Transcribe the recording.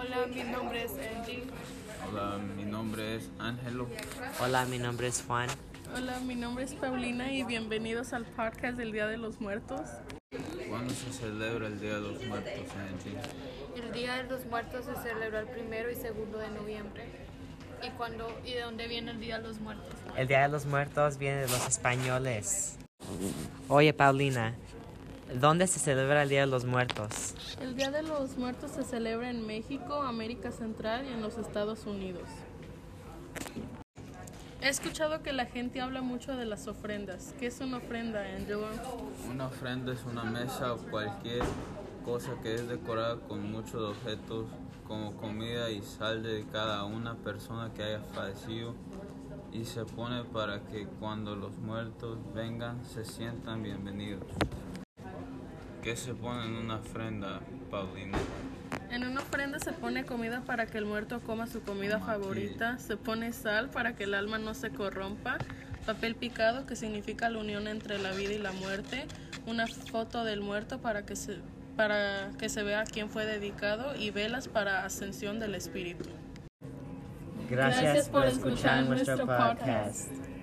Hola, mi nombre es Angie. Hola, mi nombre es Ángelo. Hola, mi nombre es Juan. Hola, mi nombre es Paulina y bienvenidos al podcast del Día de los Muertos. ¿Cuándo se celebra el Día de los Muertos, Angie? El Día de los Muertos se celebra el primero y segundo de noviembre. ¿Y cuándo y de dónde viene el Día de los Muertos? El Día de los Muertos viene de los españoles. Oye, Paulina, ¿dónde se celebra el Día de los Muertos? El Día de los Muertos se celebra en México, América Central y en los Estados Unidos. He escuchado que la gente habla mucho de las ofrendas. ¿Qué es una ofrenda, Angelo? Una ofrenda es una mesa o cualquier cosa que es decorada con muchos objetos como comida y sal dedicada a una persona que haya fallecido y se pone para que cuando los muertos vengan se sientan bienvenidos. ¿Qué se pone en una ofrenda, Paulina? En una ofrenda se pone comida para que el muerto coma su comida aquí. favorita, se pone sal para que el alma no se corrompa, papel picado que significa la unión entre la vida y la muerte, una foto del muerto para que se, para que se vea a quién fue dedicado y velas para ascensión del espíritu. Gracias, Gracias por por escuchar nuestro podcast. podcast.